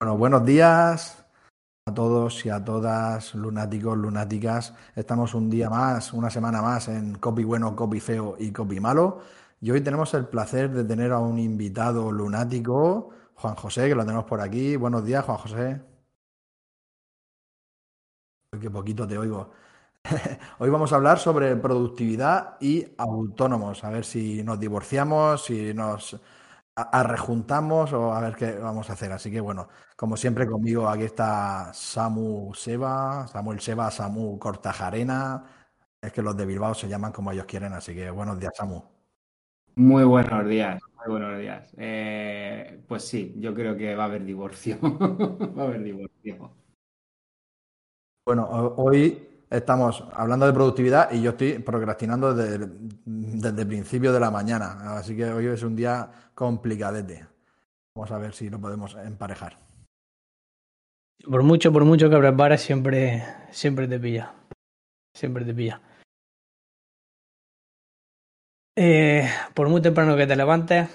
Bueno, buenos días a todos y a todas, lunáticos, lunáticas. Estamos un día más, una semana más en Copy Bueno, Copy Feo y Copy Malo. Y hoy tenemos el placer de tener a un invitado lunático, Juan José, que lo tenemos por aquí. Buenos días, Juan José. Qué poquito te oigo. Hoy vamos a hablar sobre productividad y autónomos. A ver si nos divorciamos, si nos rejuntamos o a ver qué vamos a hacer. Así que bueno, como siempre conmigo aquí está Samu Seba, Samuel Seba, Samu Cortajarena. Es que los de Bilbao se llaman como ellos quieren, así que buenos días, Samu. Muy buenos días, muy buenos días. Eh, pues sí, yo creo que va a haber divorcio. va a haber divorcio. Bueno, hoy estamos hablando de productividad y yo estoy procrastinando desde, desde el principio de la mañana. Así que hoy es un día complicadete. Vamos a ver si lo podemos emparejar. Por mucho, por mucho que prepares, siempre, siempre te pilla. Siempre te pilla. Eh, por muy temprano que te levantes,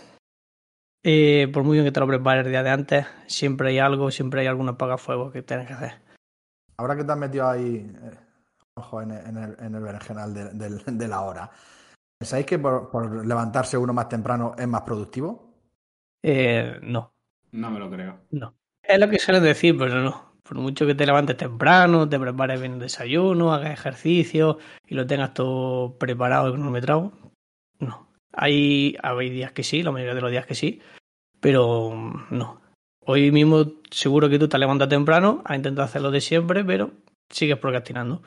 eh, por muy bien que te lo prepares el día de antes, siempre hay algo, siempre hay algún apagafuego que tienes que hacer. Ahora que te has metido ahí, eh, ojo, en, el, en el berenjenal de, de, de, la hora, ¿pensáis que por, por, levantarse uno más temprano es más productivo? Eh, no. No me lo creo. No. Es lo que suelen decir, pero no. Por mucho que te levantes temprano, te prepares bien el desayuno, hagas ejercicio y lo tengas todo preparado y cronometrado, no. Hay, hay días que sí, la mayoría de los días que sí, pero no. Hoy mismo seguro que tú te levantas temprano, has intentado hacer lo de siempre, pero sigues procrastinando.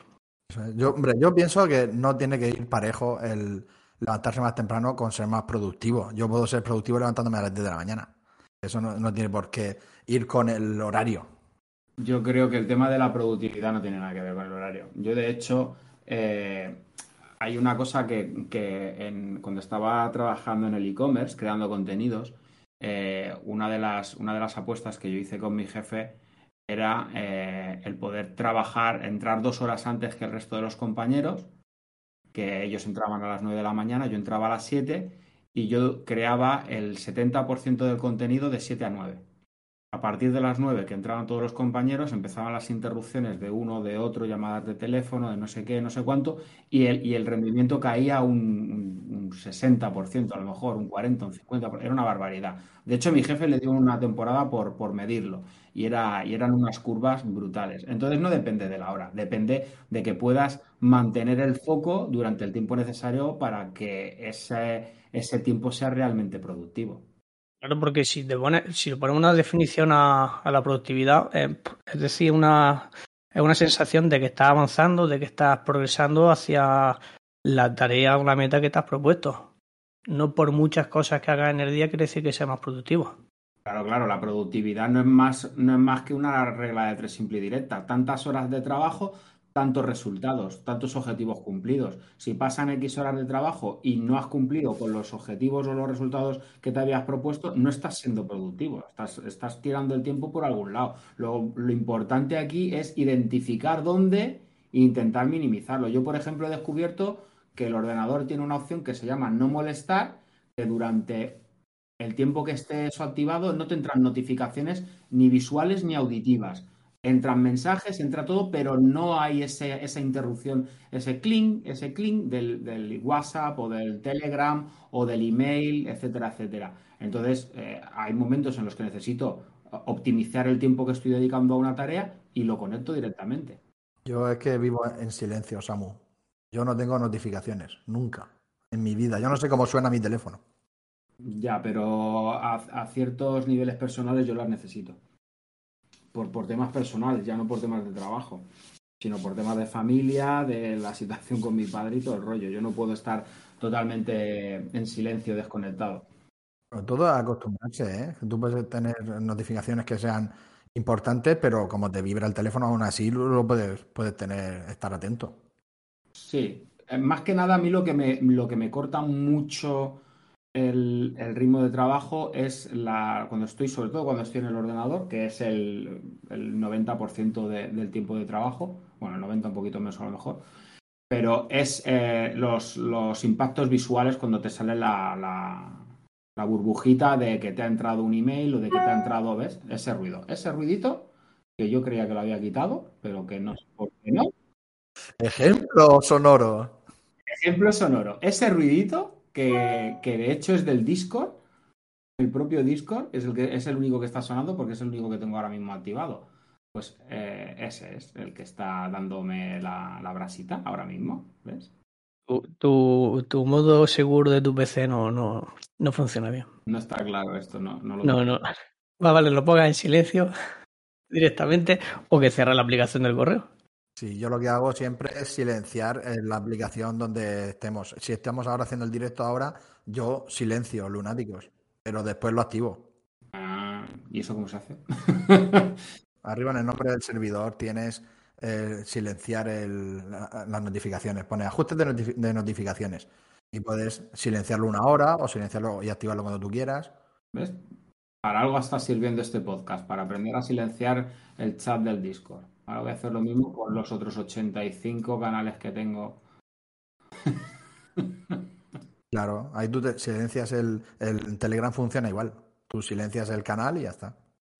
Yo, hombre, yo pienso que no tiene que ir parejo el levantarse más temprano con ser más productivo. Yo puedo ser productivo levantándome a las 10 de la mañana. Eso no, tiene por qué ir con el horario. Yo creo que el tema de la productividad no tiene nada que ver con el horario. Yo, de hecho, eh, hay una cosa que, que en, cuando estaba trabajando en el e-commerce, creando contenidos, eh, una, de las, una de las apuestas que yo hice con mi jefe era eh, el poder trabajar, entrar dos horas antes que el resto de los compañeros, que ellos entraban a las 9 de la mañana, yo entraba a las 7 y yo creaba el 70% del contenido de 7 a 9. A partir de las 9 que entraban todos los compañeros, empezaban las interrupciones de uno, de otro, llamadas de teléfono, de no sé qué, no sé cuánto, y el, y el rendimiento caía un, un, un 60%, a lo mejor, un 40, un 50%, era una barbaridad. De hecho, mi jefe le dio una temporada por, por medirlo, y, era, y eran unas curvas brutales. Entonces no depende de la hora, depende de que puedas mantener el foco durante el tiempo necesario para que ese, ese tiempo sea realmente productivo. Claro, porque si, te pone, si le ponemos una definición a, a la productividad, eh, es decir, una, es una sensación de que estás avanzando, de que estás progresando hacia la tarea o la meta que te has propuesto. No por muchas cosas que hagas en el día quiere decir que sea más productivo. Claro, claro, la productividad no es más, no es más que una regla de tres simple y directa. Tantas horas de trabajo, tantos resultados, tantos objetivos cumplidos. Si pasan X horas de trabajo y no has cumplido con los objetivos o los resultados que te habías propuesto, no estás siendo productivo, estás, estás tirando el tiempo por algún lado. Lo, importante aquí es identificar dónde e intentar minimizarlo. Yo, por ejemplo, he descubierto que el ordenador tiene una opción que se llama no molestar, que durante el tiempo que esté eso activado no te entran notificaciones ni visuales ni auditivas entran mensajes, entra todo, pero no hay ese, esa interrupción, ese clink, ese clink del, del, WhatsApp o del Telegram o del email, etcétera, etcétera. Entonces, eh, hay momentos en los que necesito optimizar el tiempo que estoy dedicando a una tarea y lo conecto directamente. Yo es que vivo en silencio, Samu. Yo no tengo notificaciones, nunca, en mi vida. Yo no sé cómo suena mi teléfono. Ya, pero a, a ciertos niveles personales yo las necesito por, por temas personales, ya no por temas de trabajo, sino por temas de familia, de la situación con mi padre y todo el rollo. Yo no puedo estar totalmente en silencio, desconectado. Pero todo acostumbrarse, ¿eh? Tú puedes tener notificaciones que sean importante, pero como te vibra el teléfono, aún así lo puedes, puedes tener, estar atento. Sí, eh, más que nada a mí lo que me, lo que me corta mucho el, ritmo de trabajo es la, cuando estoy, sobre todo cuando estoy en el ordenador, que es el, 90% del tiempo de trabajo, bueno, el 90 un poquito menos a lo mejor, pero es eh, los, impactos visuales cuando te sale la, la, burbujita de que te ha entrado un email o de que te ha entrado, ¿ves? Ese ruido, ese ruidito que yo creía que lo había quitado, pero que no sé por qué no. Ejemplo sonoro. Ejemplo sonoro. Ese ruidito que, de hecho es del Discord, el propio Discord, es el, que, es el único que está sonando porque es el único que tengo ahora mismo activado. Pues eh, ese es el que está dándome la, brasita ahora mismo, ¿ves? Tu, modo seguro de tu PC no, no, no funciona bien. No está claro esto, no. No, lo no, no. Va, vale, lo pongas en silencio directamente o que cierre la aplicación del correo. Sí, yo lo que hago siempre es silenciar en la aplicación donde estemos. Si estamos ahora haciendo el directo ahora, yo silencio Lunáticos, pero después lo activo. Ah, ¿y eso cómo se hace? Arriba en el nombre del servidor tienes eh, silenciar las notificaciones. Pone ajustes de, notificaciones y puedes silenciarlo una hora o silenciarlo y activarlo cuando tú quieras. ¿Ves? Para algo está sirviendo este podcast, para aprender a silenciar el chat del Discord. Ahora voy a hacer lo mismo con los otros 85 canales que tengo. Claro, ahí tú silencias el, el Telegram funciona igual. Tú silencias el canal y ya está.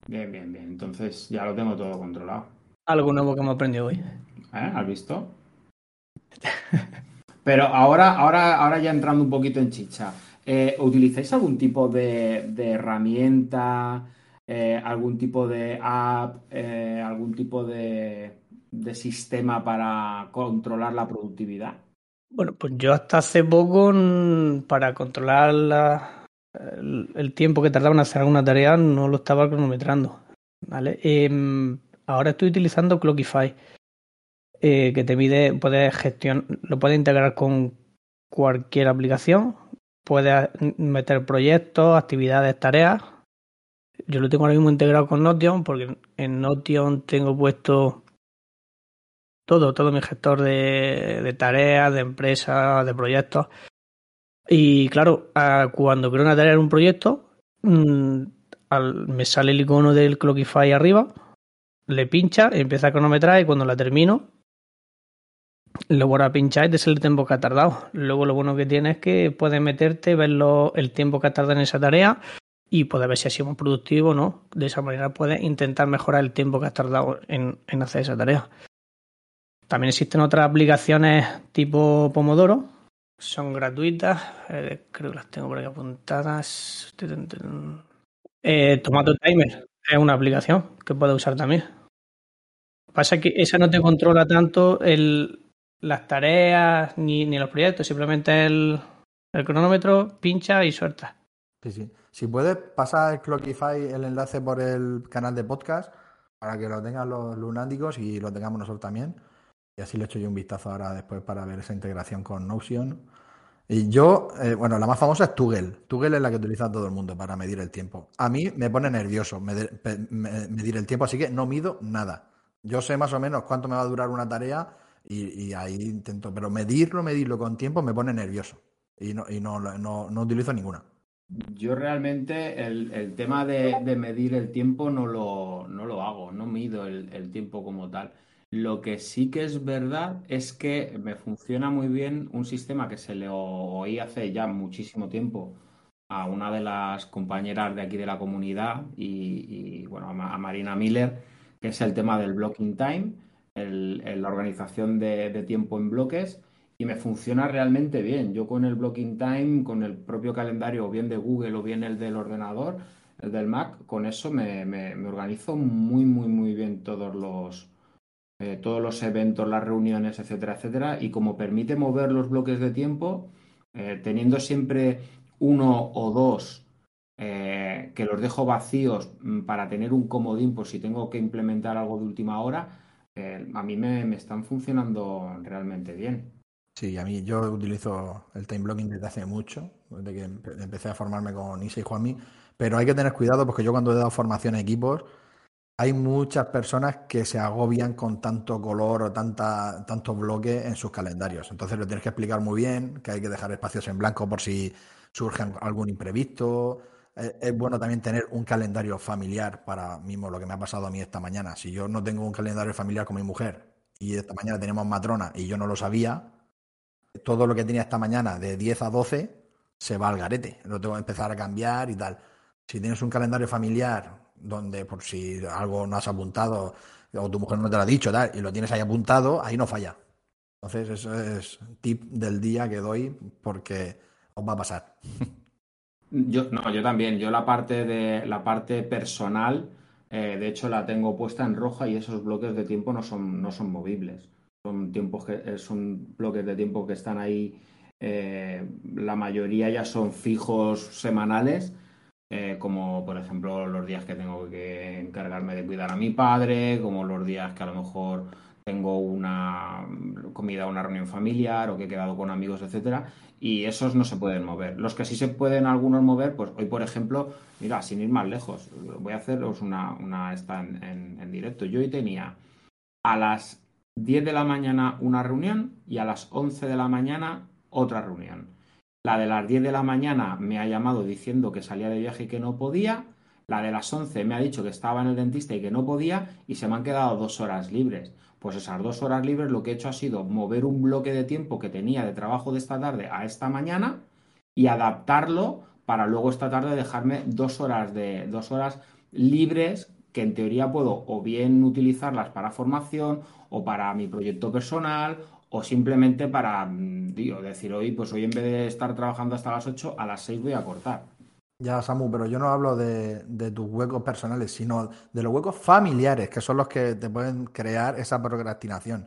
Bien, bien, bien. Entonces ya lo tengo todo controlado. Algo nuevo que hemos aprendido hoy. ¿Eh? ¿Has visto? Pero ahora, ahora, ahora ya entrando un poquito en chicha. Eh, ¿Utilizáis algún tipo de, de herramienta? Eh, algún tipo de app, eh, algún tipo de, sistema para controlar la productividad? Bueno, pues yo hasta hace poco, para controlar el, tiempo que tardaba en hacer alguna tarea, no lo estaba cronometrando. ¿vale? Em, ahora estoy utilizando Clockify, eh, que te mide, puedes gestionar, lo puedes integrar con cualquier aplicación, puedes meter proyectos, actividades, tareas yo lo tengo ahora mismo integrado con Notion porque en Notion tengo puesto todo, todo mi gestor de, tareas, de empresas, de proyectos. Y claro, cuando creo una tarea en un proyecto, mm, me sale el icono del Clockify arriba, le pincha, empieza a cronometrar y cuando la termino, lo vuelvo a pinchar y te sale el tiempo que ha tardado. Luego lo bueno que tiene es que puedes meterte, ver el tiempo que ha tardado en esa tarea y poder ver si ha sido productivo o no. De esa manera puedes intentar mejorar el tiempo que has tardado en, hacer esa tarea. También existen otras aplicaciones tipo Pomodoro, son gratuitas, eh, creo que las tengo por ahí apuntadas. Eh, Tomato Timer es una aplicación que puedes usar también. Pasa que esa no te controla tanto el, las tareas ni, ni los proyectos, simplemente el, el cronómetro pincha y suelta. Sí, sí. Si puedes, pasar Clockify el enlace por el canal de podcast para que lo tengan los lunáticos y lo tengamos nosotros también. Y así le echo yo un vistazo ahora después para ver esa integración con Notion. Y yo, eh, bueno, la más famosa es Tuggle. Tuggle es la que utiliza todo el mundo para medir el tiempo. A mí me pone nervioso medir, el tiempo, así que no mido nada. Yo sé más o menos cuánto me va a durar una tarea y, ahí intento, pero medirlo, medirlo con tiempo me pone nervioso. Y no, y no, no, no utilizo ninguna. Yo realmente el, tema de, medir el tiempo no lo, no lo hago, no mido el, tiempo como tal. Lo que sí que es verdad es que me funciona muy bien un sistema que se le oí hace ya muchísimo tiempo a una de las compañeras de aquí de la comunidad y, bueno, a Marina Miller, que es el tema del blocking time, la organización de tiempo en bloques y me funciona realmente bien. Yo con el blocking time, con el propio calendario, o bien de Google o bien el del ordenador, el del Mac, con eso me, organizo muy, muy, muy bien todos los, eh, todos los eventos, las reuniones, etcétera, etcétera. Y como permite mover los bloques de tiempo, eh, teniendo siempre uno o dos eh, que los dejo vacíos mm, para tener un comodín por si tengo que implementar algo de última hora, a mí me, me están funcionando realmente bien. Sí, a mí yo utilizo el time blocking desde hace mucho, desde que empecé a formarme con Isa y Juanmi, pero hay que tener cuidado porque yo cuando he dado formación a equipos hay muchas personas que se agobian con tanto color o tanta, tantos bloques en sus calendarios. Entonces lo tienes que explicar muy bien, que hay que dejar espacios en blanco por si surge algún imprevisto. Eh, es bueno también tener un calendario familiar para mismo lo que me ha pasado a mí esta mañana. Si yo no tengo un calendario familiar con mi mujer y esta mañana tenemos matrona y yo no lo sabía, todo lo que tenía esta mañana de 10 a 12 se va al garete. Lo tengo que empezar a cambiar y tal. Si tienes un calendario familiar donde por si algo no has apuntado o tu mujer no te lo ha dicho tal, y lo tienes ahí apuntado, ahí no falla. Entonces, eso es tip del día que doy porque os va a pasar. Yo, no, yo también. Yo la parte de la parte personal, eh, de hecho, la tengo puesta en roja y esos bloques de tiempo no son, no son movibles. Son tiempos que eh, son bloques de tiempo que están ahí. Eh, la mayoría ya son fijos semanales eh, como por ejemplo los días que tengo que encargarme de cuidar a mi padre, como los días que a lo mejor tengo una comida, una reunión familiar o que he quedado con amigos, etcétera, y esos no se pueden mover. Los que sí se pueden algunos mover, pues hoy, por ejemplo, mira, sin ir más lejos, voy a haceros una, una esta en, en directo. Yo hoy tenía a las 10 de la mañana una reunión y a las 11 de la mañana otra reunión. La de las 10 de la mañana me ha llamado diciendo que salía de viaje y que no podía. La de las 11 me ha dicho que estaba en el dentista y que no podía y se me han quedado dos horas libres. Pues esas dos horas libres lo que he hecho ha sido mover un bloque de tiempo que tenía de trabajo de esta tarde a esta mañana y adaptarlo para luego esta tarde dejarme dos horas de dos horas libres que en teoría puedo o bien utilizarlas para formación o para mi proyecto personal o simplemente para mm, decir hoy, pues hoy en vez de estar trabajando hasta las 8, a las 6 voy a cortar. Ya, Samu, pero yo no hablo de, tus huecos personales, sino de los huecos familiares, que son los que te pueden crear esa procrastinación.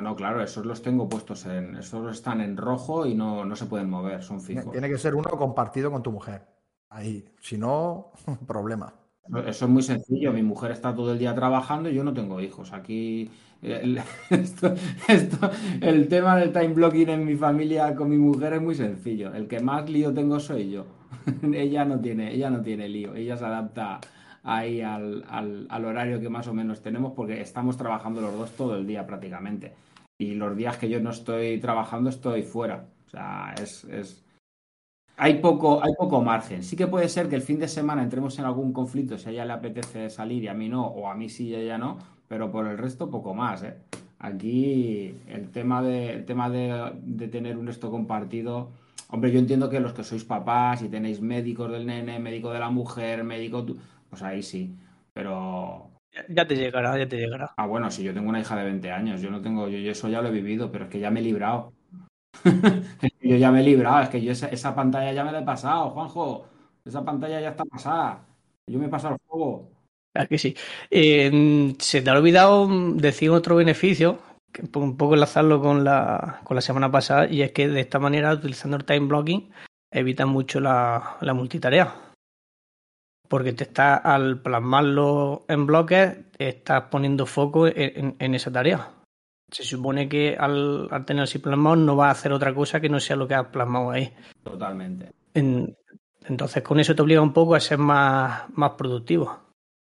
No, claro, esos los tengo puestos en. Esos están en rojo y no, no se pueden mover, son fijos. Tiene que ser uno compartido con tu mujer. Ahí. Si no, problema. Eso es muy sencillo. Mi mujer está todo el día trabajando y yo no tengo hijos. Aquí el, tema del time blocking en mi familia con mi mujer es muy sencillo. El que más lío tengo soy yo. ella no tiene, ella no tiene lío. Ella se adapta ahí al, al, horario que más o menos tenemos porque estamos trabajando los dos todo el día prácticamente. Y los días que yo no estoy trabajando estoy fuera. O sea, es... Hay poco, hay poco margen. Sí que puede ser que el fin de semana entremos en algún conflicto si a ella le apetece salir y a mí no, o a mí sí y a ella no, pero por el resto poco más. ¿eh? Aquí el tema, de, tema de, tener un esto compartido, hombre, yo entiendo que los que sois papás y tenéis médicos del nene, médico de la mujer, médico, pues ahí sí, pero... Ya te llegará, ya te llegará. Ah, bueno, si yo tengo una hija de 20 años, yo no tengo, yo, eso ya lo he vivido, pero es que ya me he librado. yo ya me he librado, es que yo esa, esa, pantalla ya me la he pasado, Juanjo. Esa pantalla ya está pasada. Yo me he pasado el juego. Claro que sí. Eh, se te ha olvidado decir otro beneficio, que un poco enlazarlo con la, con la semana pasada, y es que de esta manera, utilizando el time blocking, evita mucho la, la multitarea. Porque te está, al plasmarlo en bloques, estás poniendo foco en, en, esa tarea. Se supone que al, al, tener así plasmado no va a hacer otra cosa que no sea lo que has plasmado ahí. Totalmente. entonces con eso te obliga un poco a ser más, más productivo.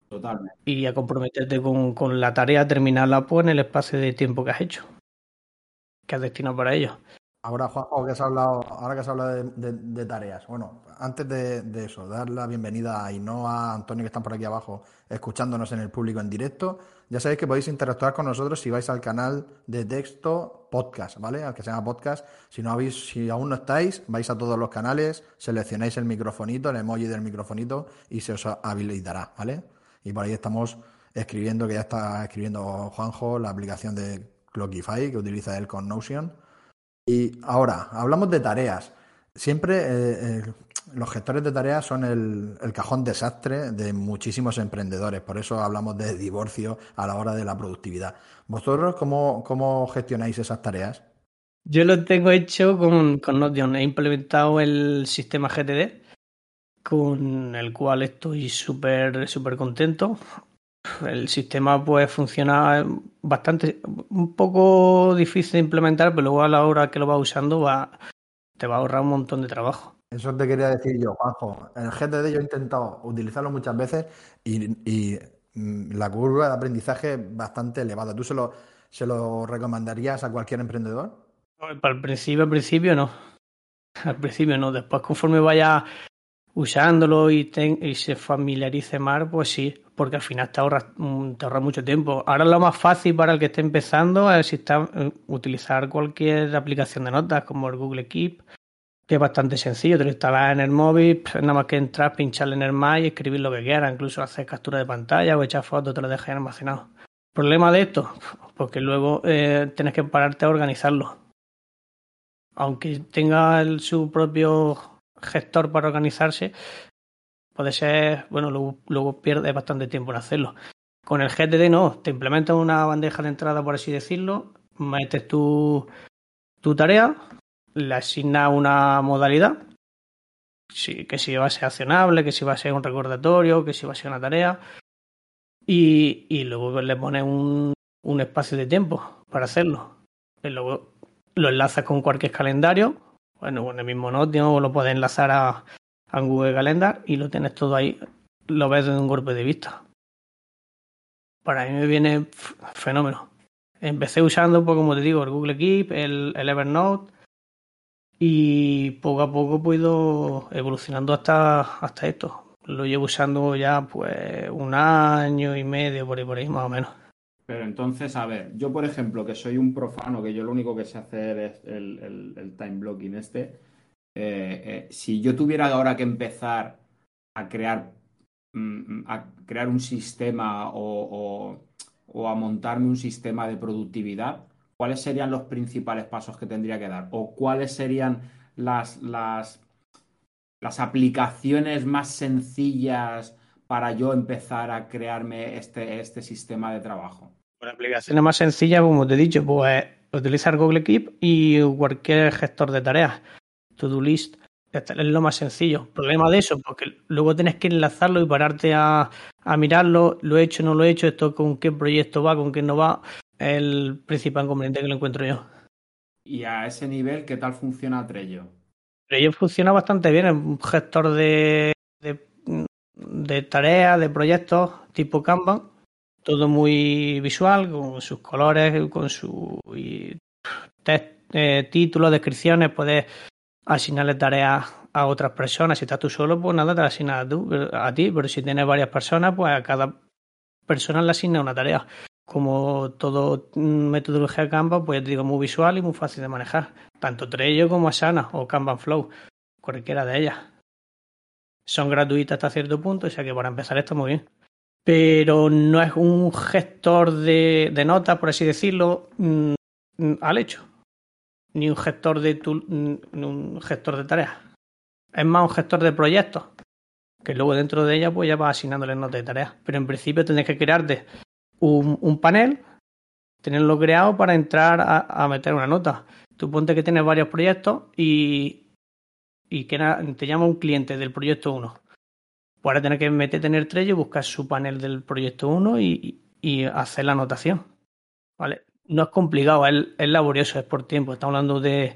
Totalmente. Y a comprometerte con, con la tarea, terminarla pues, en el espacio de tiempo que has hecho, que has destinado para ello. Ahora, Juanjo, que has hablado, ahora que has hablado de, tareas, bueno, antes de, eso, dar la bienvenida a Ainhoa, a Antonio, que están por aquí abajo, escuchándonos en el público en directo. Ya sabéis que podéis interactuar con nosotros si vais al canal de texto podcast, ¿vale? Al que se llama podcast. Si no habéis, si aún no estáis, vais a todos los canales, seleccionáis el microfonito, el emoji del microfonito y se os habilitará, ¿vale? Y por ahí estamos escribiendo, que ya está escribiendo Juanjo, la aplicación de Clockify que utiliza él con Notion. Y ahora, hablamos de tareas. Siempre eh, eh, los gestores de tareas son el, cajón desastre de muchísimos emprendedores. Por eso hablamos de divorcio a la hora de la productividad. ¿Vosotros cómo, cómo gestionáis esas tareas? Yo lo tengo hecho con, con Notion. He implementado el sistema GTD con el cual estoy súper súper contento. El sistema pues funciona bastante, un poco difícil de implementar, pero luego a la hora que lo vas usando va, te va a ahorrar un montón de trabajo. Eso te quería decir yo, Juanjo. El GTD yo he intentado utilizarlo muchas veces y, mm, la curva de aprendizaje es bastante elevada. ¿Tú se lo, se lo recomendarías a cualquier emprendedor? Para el principio, al principio no. Al principio no. Después, conforme vaya usándolo y, se familiarice más, pues sí, porque al final te ahorra, mm, te ahorra mucho tiempo. Ahora lo más fácil para el que esté empezando es eh, utilizar cualquier aplicación de notas como el Google Keep, que es bastante sencillo, te lo instalas en el móvil, nada más que entrar, pincharle en el más y escribir lo que quieras, incluso hacer captura de pantalla o echar fotos, te lo dejas almacenado. ¿Problema de esto? Porque luego eh, tienes que pararte a organizarlo. Aunque tenga su propio gestor para organizarse, puede ser, bueno, luego, luego pierdes bastante tiempo en hacerlo. Con el GTD no, te implementas una bandeja de entrada, por así decirlo, metes tu, tu tarea, le asignas una modalidad, que si va a ser accionable, que si va a ser un recordatorio, que si va a ser una tarea, y, luego le pones un, un espacio de tiempo para hacerlo. Y luego lo enlazas con cualquier calendario, bueno, con el mismo Notion, o lo puedes enlazar a, Google Calendar y lo tienes todo ahí, lo ves en un golpe de vista. Para mí me viene fenómeno. Empecé usando, pues, como te digo, el Google Keep, el Evernote y poco a poco he ido evolucionando hasta, hasta esto. Lo llevo usando ya pues un año y medio por ahí, por ahí más o menos. Pero entonces, a ver, yo por ejemplo, que soy un profano, que yo lo único que sé hacer es el, el time blocking este, eh, eh, si yo tuviera ahora que empezar a crear, mm, a crear un sistema o, a montarme un sistema de productividad, ¿cuáles serían los principales pasos que tendría que dar? ¿O cuáles serían las, las, las aplicaciones más sencillas para yo empezar a crearme este, este sistema de trabajo? La aplicación más sencilla, como te he dicho, pues utilizar Google Keep y cualquier gestor de tareas to-do list. Es lo más sencillo. Problema de eso, porque luego tienes que enlazarlo y pararte a, a mirarlo. Lo he hecho, no lo he hecho, esto con qué proyecto va, con qué no va. El principal inconveniente que lo encuentro yo. Y a ese nivel, ¿qué tal funciona Trello? Trello funciona bastante bien, es un gestor de, de, de tareas, de proyectos tipo Kanban. Todo muy visual, con sus colores, con su eh, títulos, descripciones. Puedes asignarle tareas a otras personas. Si estás tú solo, pues nada, te la asignas a, tú, a ti, pero si tienes varias personas, pues a cada persona le asigna una tarea. Como todo metodología Canva, pues digo, muy visual y muy fácil de manejar. Tanto Trello como Asana o Kanban Flow, cualquiera de ellas. Son gratuitas hasta cierto punto, o sea que para empezar está muy bien. Pero no es un gestor de, notas, por así decirlo, mm, al hecho ni un gestor de un gestor de tareas. Es más un gestor de proyectos. Que luego dentro de ella pues ya vas asignándole notas de tareas. Pero en principio tienes que crearte un, panel, tenerlo creado para entrar a, meter una nota. Tú ponte que tienes varios proyectos y, y que te llama un cliente del proyecto 1. Pues ahora tienes que meterte en el Trello, buscar su panel del proyecto 1 y, y hacer la anotación. ¿Vale? no es complicado, es, laborioso, es por tiempo. Estamos hablando de,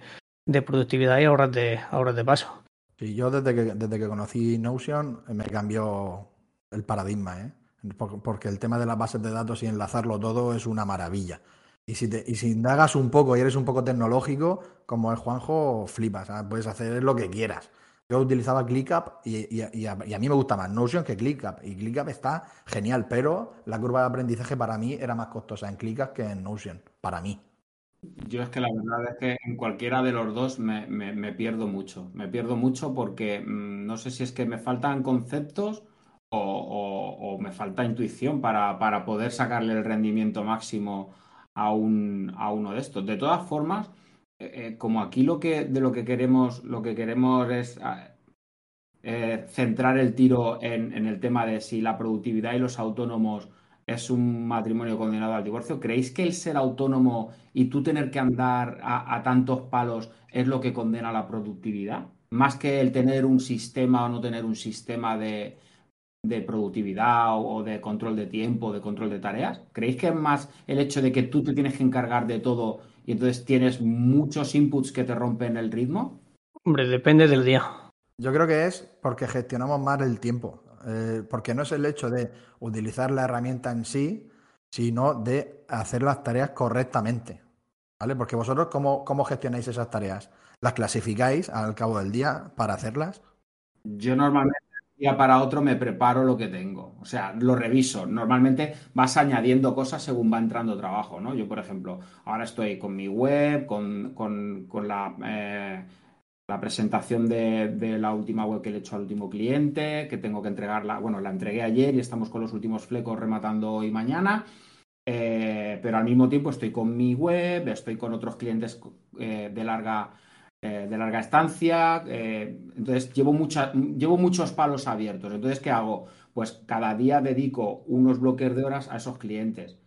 productividad y ahorras de, de paso. Sí, yo desde que, desde que conocí Notion me cambió el paradigma, ¿eh? Porque el tema de las bases de datos y enlazarlo todo es una maravilla. Y si, te, y si indagas un poco y eres un poco tecnológico, como el Juanjo, flipas, puedes hacer lo que quieras. Yo utilizaba ClickUp y, y, a, mí me gusta más Notion que ClickUp. Y ClickUp está genial, pero la curva de aprendizaje para mí era más costosa en ClickUp que en Notion, para mí. Yo es que la verdad es que en cualquiera de los dos me, me, pierdo mucho. Me pierdo mucho porque mm, no sé si es que me faltan conceptos o, me falta intuición para, para, poder sacarle el rendimiento máximo a, un, a uno de estos. De todas formas, eh, eh, como aquí lo que de lo que queremos, lo que queremos es ah, eh, centrar el tiro en, el tema de si la productividad y los autónomos es un matrimonio condenado al divorcio, ¿creéis que el ser autónomo y tú tener que andar a, tantos palos es lo que condena la productividad? Más que el tener un sistema o no tener un sistema de, productividad o, de control de tiempo, de control de tareas? ¿Creéis que es más el hecho de que tú te tienes que encargar de todo y entonces tienes muchos inputs que te rompen el ritmo? Hombre, depende del día. Yo creo que es porque gestionamos más el tiempo. eh, porque no es el hecho de utilizar la herramienta en sí, sino de hacer las tareas correctamente. ¿Vale? Porque vosotros, ¿cómo, cómo gestionáis esas tareas? ¿Las clasificáis al cabo del día para hacerlas? Yo normalmente día para otro me preparo lo que tengo. O sea, lo reviso. Normalmente vas añadiendo cosas según va entrando trabajo, ¿no? Yo, por ejemplo, ahora estoy con mi web, con, la, eh, la, presentación de, la última web que le he hecho al último cliente, que tengo que entregarla. Bueno, la entregué ayer y estamos con los últimos flecos rematando hoy mañana. Eh, pero al mismo tiempo estoy con mi web, estoy con otros clientes eh, de larga eh, de larga estancia, eh, entonces llevo, llevo muchos palos abiertos. Entonces, ¿qué hago? Pues cada día dedico unos bloques de horas a esos clientes.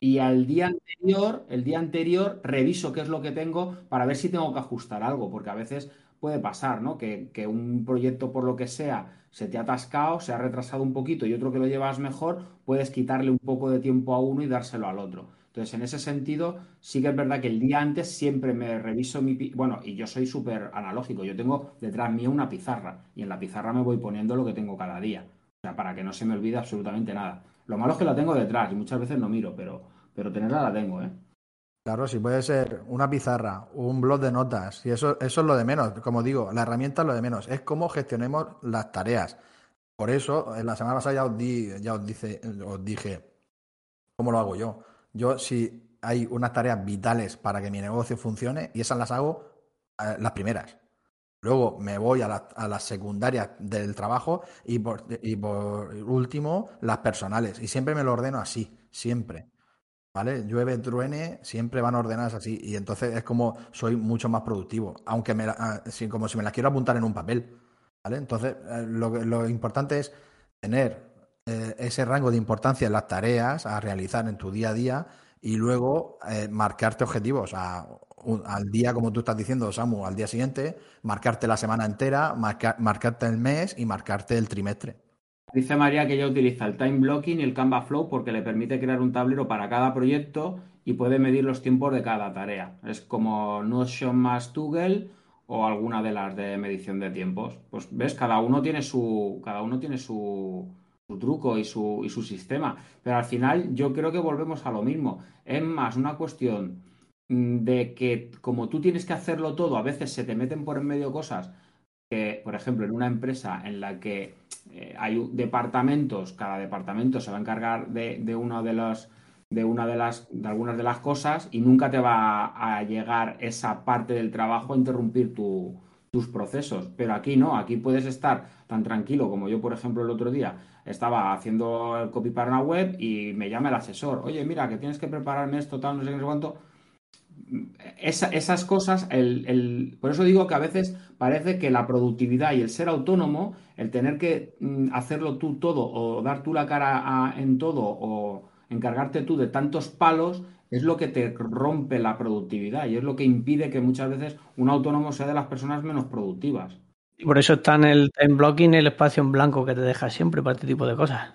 Y al día anterior, el día anterior, reviso qué es lo que tengo para ver si tengo que ajustar algo, porque a veces puede pasar, ¿no? Que, que, un proyecto, por lo que sea, se te ha atascado, se ha retrasado un poquito y otro que lo llevas mejor, puedes quitarle un poco de tiempo a uno y dárselo al otro. Entonces, en ese sentido, sí que es verdad que el día antes siempre me reviso mi... Bueno, y yo soy súper analógico, yo tengo detrás mío una pizarra y en la pizarra me voy poniendo lo que tengo cada día, o sea, para que no se me olvide absolutamente nada. Lo malo es que la tengo detrás y muchas veces no miro, pero, pero tenerla la tengo, ¿eh? Claro, si puede ser una pizarra, un blog de notas, y eso, eso es lo de menos. Como digo, la herramienta es lo de menos, es cómo gestionemos las tareas. Por eso, en la semana pasada ya os, di, ya os, dice, os dije cómo lo hago yo. Yo, si hay unas tareas vitales para que mi negocio funcione, y esas las hago eh, las primeras. Luego me voy a, las secundarias del trabajo y por, y por último las personales. Y siempre me lo ordeno así, siempre. ¿Vale? Llueve, truene, siempre van ordenadas así. Y entonces es como soy mucho más productivo. Aunque me ah, como si me las quiero apuntar en un papel. ¿Vale? Entonces, eh, lo, lo importante es tener eh, ese rango de importancia en las tareas a realizar en tu día a día y luego eh, marcarte objetivos al día, como tú estás diciendo, Samu, al día siguiente, marcarte la semana entera, marcarte el mes y marcarte el trimestre. Dice María que ella utiliza el time blocking y el Canva Flow porque le permite crear un tablero para cada proyecto y puede medir los tiempos de cada tarea. Es como Notion más Google o alguna de las de medición de tiempos. Pues ves, cada uno tiene su, cada uno tiene su, su truco y su, y su sistema. Pero al final yo creo que volvemos a lo mismo. Es más una cuestión mm, de que como tú tienes que hacerlo todo, a veces se te meten por en medio cosas que, por ejemplo, en una empresa en la que eh, hay departamentos, cada departamento se va a encargar de, de uno de los de una de las de algunas de las cosas y nunca te va a llegar esa parte del trabajo a interrumpir tu, tus procesos. Pero aquí no, aquí puedes estar tan tranquilo como yo, por ejemplo, el otro día estaba haciendo el copy para una web y me llama el asesor, oye, mira, que tienes que prepararme esto, tal, no sé qué, cuánto. esas cosas, el, por eso digo que a veces parece que la productividad y el ser autónomo, el tener que mm, hacerlo tú todo o dar tú la cara en todo o encargarte tú de tantos palos, es lo que te rompe la productividad y es lo que impide que muchas veces un autónomo sea de las personas menos productivas. Y por eso está en el time blocking el espacio en blanco que te deja siempre para este tipo de cosas.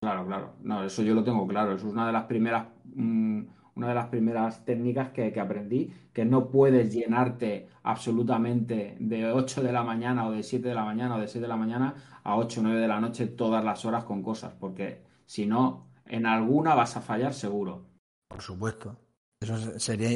Claro, claro. No, eso yo lo tengo claro. Eso es una de las primeras, mm, una de las primeras técnicas que, que, aprendí, que no puedes llenarte absolutamente de 8 de la mañana o de 7 de la mañana o de 6 de la mañana a 8 o 9 de la noche todas las horas con cosas, porque si no, en alguna vas a fallar seguro. Por supuesto. Eso sería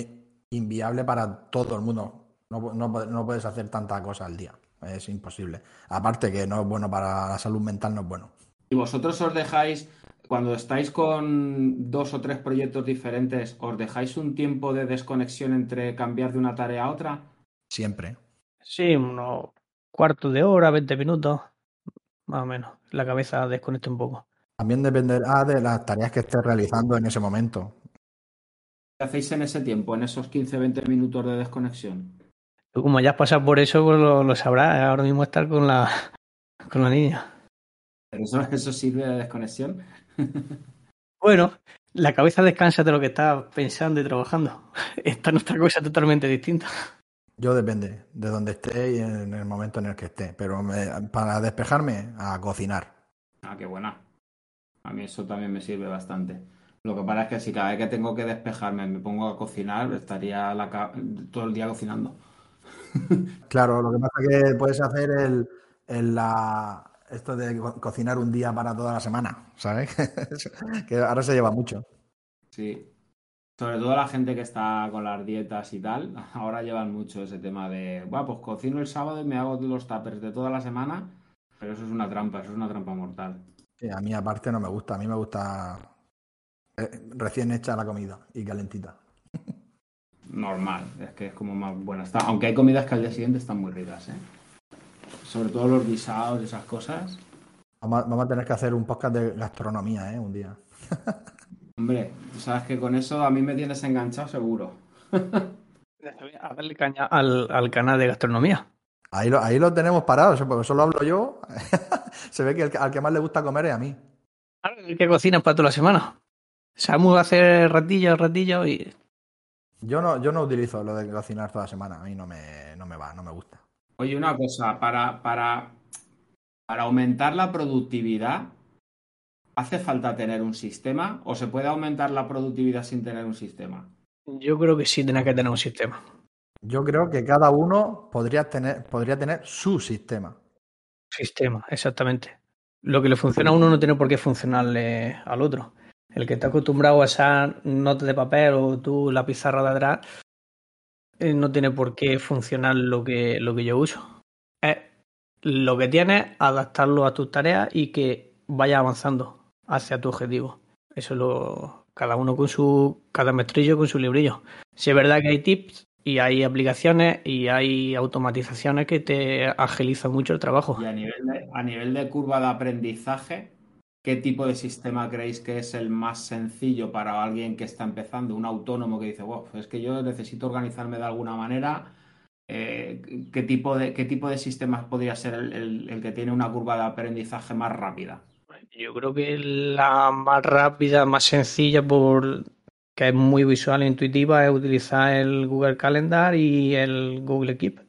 inviable para todo el mundo. No, puedes hacer tanta cosa al día. Es imposible. Aparte que no es bueno para la salud mental, no es bueno. ¿Y vosotros os dejáis, cuando estáis con dos o tres proyectos diferentes, os dejáis un tiempo de desconexión entre cambiar de una tarea a otra? Siempre. Sí, unos cuartos de hora, 20 minutos, más o menos. La cabeza desconecta un poco. También dependerá de las tareas que estés realizando en ese momento. ¿Qué hacéis en ese tiempo, en esos 15-20 minutos de desconexión? Tú como ya has pasado por eso, pues lo, sabrás. Ahora mismo estar con la, con la niña. ¿Pero eso, eso sirve de desconexión? bueno, la cabeza descansa de lo que estás pensando y trabajando. Esta es nuestra cosa totalmente distinta. Yo depende de dónde esté y en el momento en el que esté. Pero para despejarme, a cocinar. Ah, qué buena. A mí eso también me sirve bastante. Lo que pasa es que si cada vez que tengo que despejarme me pongo a cocinar, estaría todo el día cocinando. Claro, lo que pasa es que puedes hacer el, esto de cocinar un día para toda la semana, ¿sabes? que ahora se lleva mucho. Sí. Sobre todo la gente que está con las dietas y tal, ahora llevan mucho ese tema de, bueno, pues cocino el sábado y me hago los tuppers de toda la semana, pero eso es una trampa, eso es una trampa mortal. Sí, a mí aparte no me gusta, a mí me gusta eh, recién hecha la comida y calentita. Normal, es que es como más buena. Está, aunque hay comidas que al día siguiente están muy ricas, ¿eh? Sobre todo los guisados y esas cosas. Vamos a, tener que hacer un podcast de gastronomía, ¿eh? Un día. Hombre, tú sabes que con eso a mí me tienes enganchado seguro. a darle caña al, canal de gastronomía. Ahí lo, ahí lo tenemos parado, porque solo hablo yo. Se ve que al que más le gusta comer es a mí. ¿Qué cocinas para toda la semana? Samu hacer ratillo, ratillo y. Yo no, yo no utilizo lo de cocinar toda la semana. A mí no me, no me va, no me gusta. Oye, una cosa, para, para, para aumentar la productividad, ¿hace falta tener un sistema o se puede aumentar la productividad sin tener un sistema? Yo creo que sí tiene que tener un sistema. Yo creo que cada uno podría tener, podría tener su sistema. Sistema, exactamente. Lo que le funciona a uno no tiene por qué funcionarle al otro. El que está acostumbrado a esas notas de papel o tú la pizarra de atrás, eh, no tiene por qué funcionar lo que, lo que yo uso. Es lo que tienes, adaptarlo a tus tareas y que vaya avanzando hacia tu objetivo. Eso lo. Cada uno con su. Cada mestrillo con su librillo. Si es verdad que hay tips y hay aplicaciones y hay automatizaciones que te agilizan mucho el trabajo. Y a nivel de, a nivel de curva de aprendizaje, ¿Qué tipo de sistema creéis que es el más sencillo para alguien que está empezando, un autónomo que dice, wow, es que yo necesito organizarme de alguna manera? Eh, ¿qué, tipo de, ¿Qué tipo de sistemas podría ser el, que tiene una curva de aprendizaje más rápida? Yo creo que la más rápida, más sencilla, por que es muy visual e intuitiva, es utilizar el Google Calendar y el Google Keep.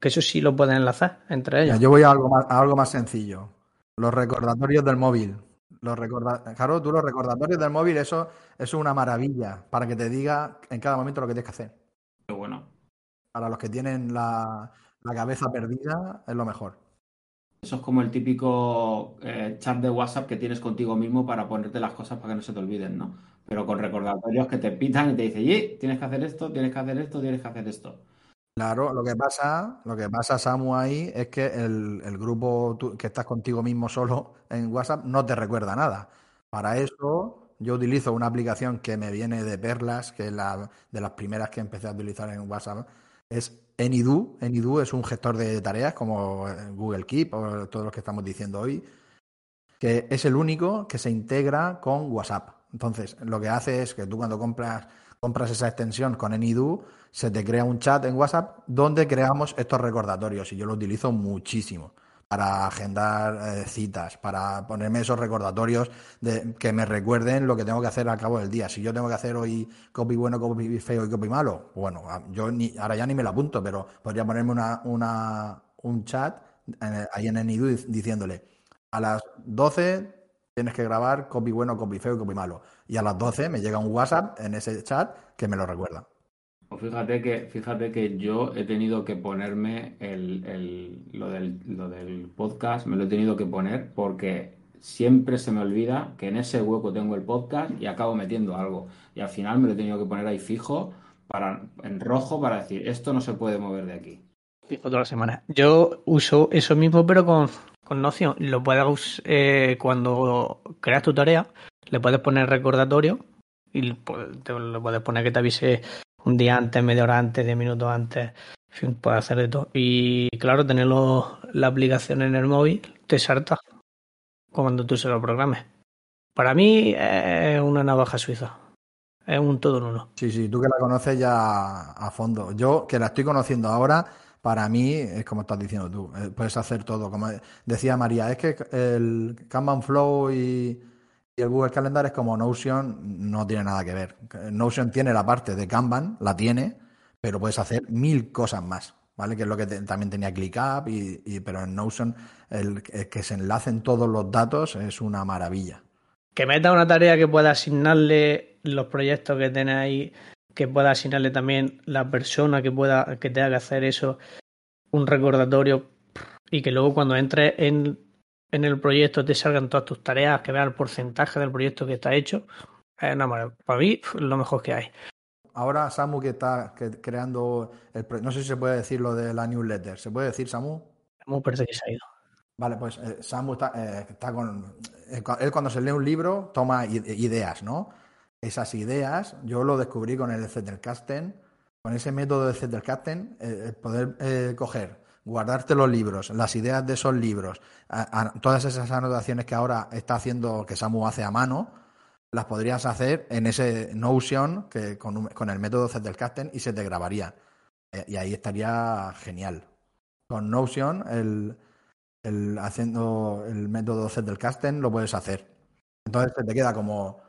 Que eso sí lo pueden enlazar entre ellos. Yo voy a algo a algo más sencillo. Los recordatorios del móvil. Los recorda... Claro, tú los recordatorios del móvil, eso, es una maravilla para que te diga en cada momento lo que tienes que hacer. Qué bueno. Para los que tienen la, cabeza perdida, es lo mejor. Eso es como el típico eh, chat de WhatsApp que tienes contigo mismo para ponerte las cosas para que no se te olviden, ¿no? Pero con recordatorios que te pitan y te dicen, y tienes que hacer esto, tienes que hacer esto, tienes que hacer esto. Claro, lo que pasa, lo que pasa, Samu, ahí es que el, grupo que estás contigo mismo solo en WhatsApp no te recuerda nada. Para eso, yo utilizo una aplicación que me viene de perlas, que es la de las primeras que empecé a utilizar en WhatsApp, es Anydo. Anydo es un gestor de tareas como Google Keep o todos los que estamos diciendo hoy, que es el único que se integra con WhatsApp. Entonces, lo que hace es que tú cuando compras compras esa extensión con Anydo, se te crea un chat en WhatsApp donde creamos estos recordatorios y yo lo utilizo muchísimo para agendar eh, citas, para ponerme esos recordatorios de que me recuerden lo que tengo que hacer al cabo del día. Si yo tengo que hacer hoy copy bueno, copy feo y copy malo, bueno, yo ni, ahora ya ni me lo apunto, pero podría ponerme una, un chat eh, ahí en Anydo diciéndole a las 12 tienes que grabar copy bueno, copy feo y copy malo. Y a las 12 me llega un WhatsApp en ese chat que me lo recuerda. Pues fíjate que, fíjate que yo he tenido que ponerme el, lo, del, lo del podcast, me lo he tenido que poner porque siempre se me olvida que en ese hueco tengo el podcast y acabo metiendo algo. Y al final me lo he tenido que poner ahí fijo, para, en rojo, para decir, esto no se puede mover de aquí. Fijo toda la semana. Yo uso eso mismo, pero con, con Notion. Lo puedes, eh, cuando creas tu tarea, le puedes poner recordatorio y te lo puedes poner que te avise un día antes, media hora antes, diez minutos antes. En fin, puedes hacer de todo. Y claro, tener la aplicación en el móvil te salta cuando tú se lo programes. Para mí es una navaja suiza. Es un todo en uno. Sí, sí, tú que la conoces ya a fondo. Yo que la estoy conociendo ahora, para mí es como estás diciendo tú, eh, puedes hacer todo. Como decía María, es que el Kanban Flow y, el Google Calendar es como Notion, no tiene nada que ver. Notion tiene la parte de Kanban, la tiene, pero puedes hacer mil cosas más, ¿vale? Que es lo que también tenía ClickUp, y, pero en Notion el, que se enlacen todos los datos es una maravilla. Que meta una tarea que pueda asignarle los proyectos que tenéis que pueda asignarle también la persona que pueda que tenga que hacer eso un recordatorio y que luego cuando entres en, en el proyecto te salgan todas tus tareas, que veas el porcentaje del proyecto que está hecho. Una maravilla. Para mí, lo mejor que hay. Ahora Samu que está creando, el, no sé si se puede decir lo de la newsletter. ¿Se puede decir, Samu? Samu parece que se ha ido. Vale, pues eh, Samu está, eh, está con... Eh, él cuando se lee un libro toma ideas, ¿no? Esas ideas yo lo descubrí con el Zettelkasten, con ese método de Zettelkasten, el poder coger, guardarte los libros, las ideas de esos libros, todas esas anotaciones que ahora está haciendo, que Samu hace a mano, las podrías hacer en ese Notion que con, con el método Zettelkasten y se te grabaría. y ahí estaría genial. Con Notion, el, el, haciendo el método Zettelkasten lo puedes hacer. Entonces te queda como,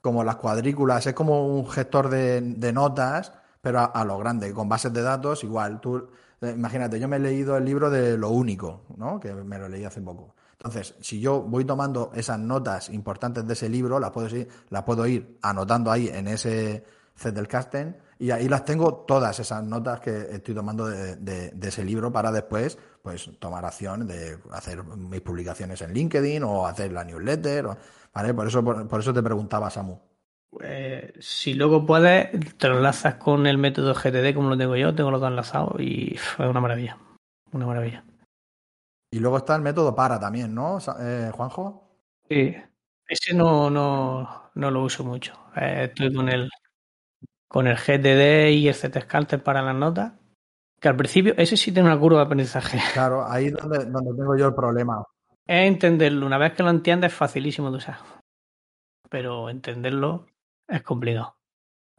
como las cuadrículas, es como un gestor de, notas, pero a, lo grande, con bases de datos igual. Tú, eh, imagínate, yo me he leído el libro de Lo Único, ¿no? que me lo leí hace poco. Entonces, si yo voy tomando esas notas importantes de ese libro, las puedo ir, las puedo ir anotando ahí en ese Zettelkasten y ahí las tengo todas esas notas que estoy tomando de, ese libro para después pues tomar acción de hacer mis publicaciones en LinkedIn o hacer la newsletter. ¿vale? Por eso, por, eso te preguntaba, Samu. Pues, si luego puedes, te lo enlazas con el método GTD como lo tengo yo, tengo los dos enlazados y es una maravilla. Una maravilla. Y luego está el método para también, ¿no, eh, Juanjo? Sí. Ese no, no, no lo uso mucho. Eh, estoy con el, con el GTD y el Zscaler para las notas. Que al principio, ese sí tiene una curva de aprendizaje. Claro, ahí es donde, donde tengo yo el problema. Es entenderlo. Una vez que lo entiendes, es facilísimo de usar. Pero entenderlo es complicado.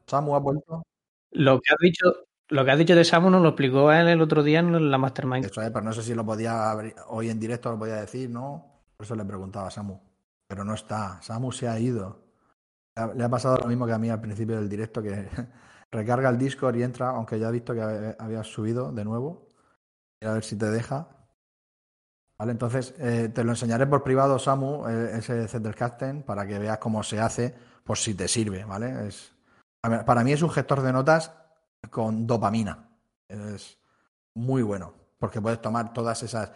¿Samu ha vuelto? Lo que has dicho, lo que has dicho de Samu nos lo explicó él el otro día en la Mastermind. Eso es, pero no sé si lo podía abrir, hoy en directo lo podía decir, ¿no? Por eso le preguntaba a Samu. Pero no está. Samu se ha ido. Le ha pasado lo mismo que a mí al principio del directo, que recarga el Discord y entra, aunque ya he visto que habías subido de nuevo. A ver si te deja. Vale, entonces eh, te lo enseñaré por privado, Samu, eh, ese Zettelkasten, para que veas cómo se hace, por si te sirve, ¿vale? Es, para mí es un gestor de notas con dopamina. Es muy bueno, porque puedes tomar todas esas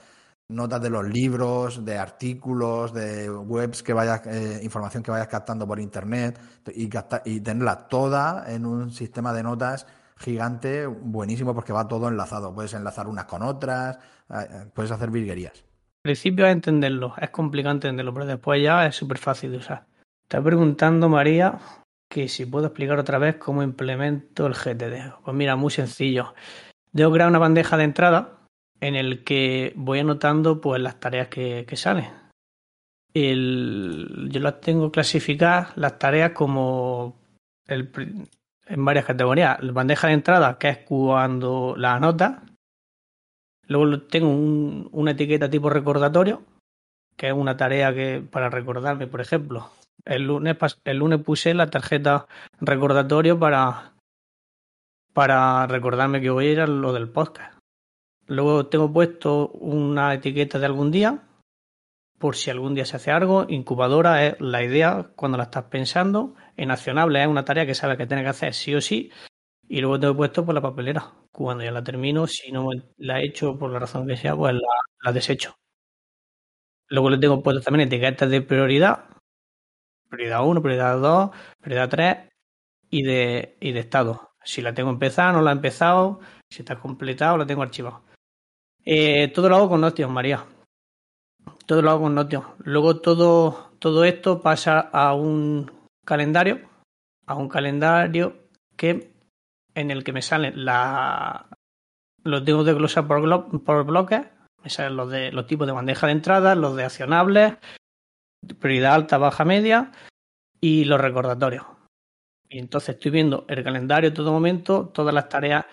notas de los libros, de artículos, de webs que vayas, eh, información que vayas captando por internet y, y tenerla toda en un sistema de notas gigante, buenísimo porque va todo enlazado. Puedes enlazar unas con otras, eh, puedes hacer virguerías. Principio es entenderlo, es complicado entenderlo, pero después ya es súper fácil de usar. Está preguntando María que si puedo explicar otra vez cómo implemento el GTD. Pues mira, muy sencillo. Debo crear una bandeja de entrada en el que voy anotando pues las tareas que, salen. yo las tengo clasificadas las tareas como en varias categorías. La bandeja de entrada, que es cuando la anota. Luego tengo una etiqueta tipo recordatorio, que es una tarea que para recordarme, por ejemplo. El lunes, el lunes puse la tarjeta recordatorio para, para recordarme que voy a ir a lo del podcast. Luego tengo puesto una etiqueta de algún día, por si algún día se hace algo. Incubadora es la idea cuando la estás pensando. En accionable es una tarea que sabes que tienes que hacer sí o sí. Y luego tengo puesto por la papelera. Cuando ya la termino, si no la he hecho por la razón que sea, pues la, desecho. Luego le tengo puesto también etiquetas de prioridad. Prioridad 1, prioridad 2, prioridad 3 y de, y de estado. Si la tengo empezada, no la he empezado. Si está completado, la tengo archivado. Eh, todo lo hago con Notion, María. Todo lo hago con Notion. Luego todo, todo esto pasa a un calendario, a un calendario que en el que me salen la, los tengo de glosar por, por bloques, me salen los de los tipos de bandeja de entrada, los de accionables, prioridad alta, baja, media y los recordatorios. Y entonces estoy viendo el calendario en todo momento, todas las tareas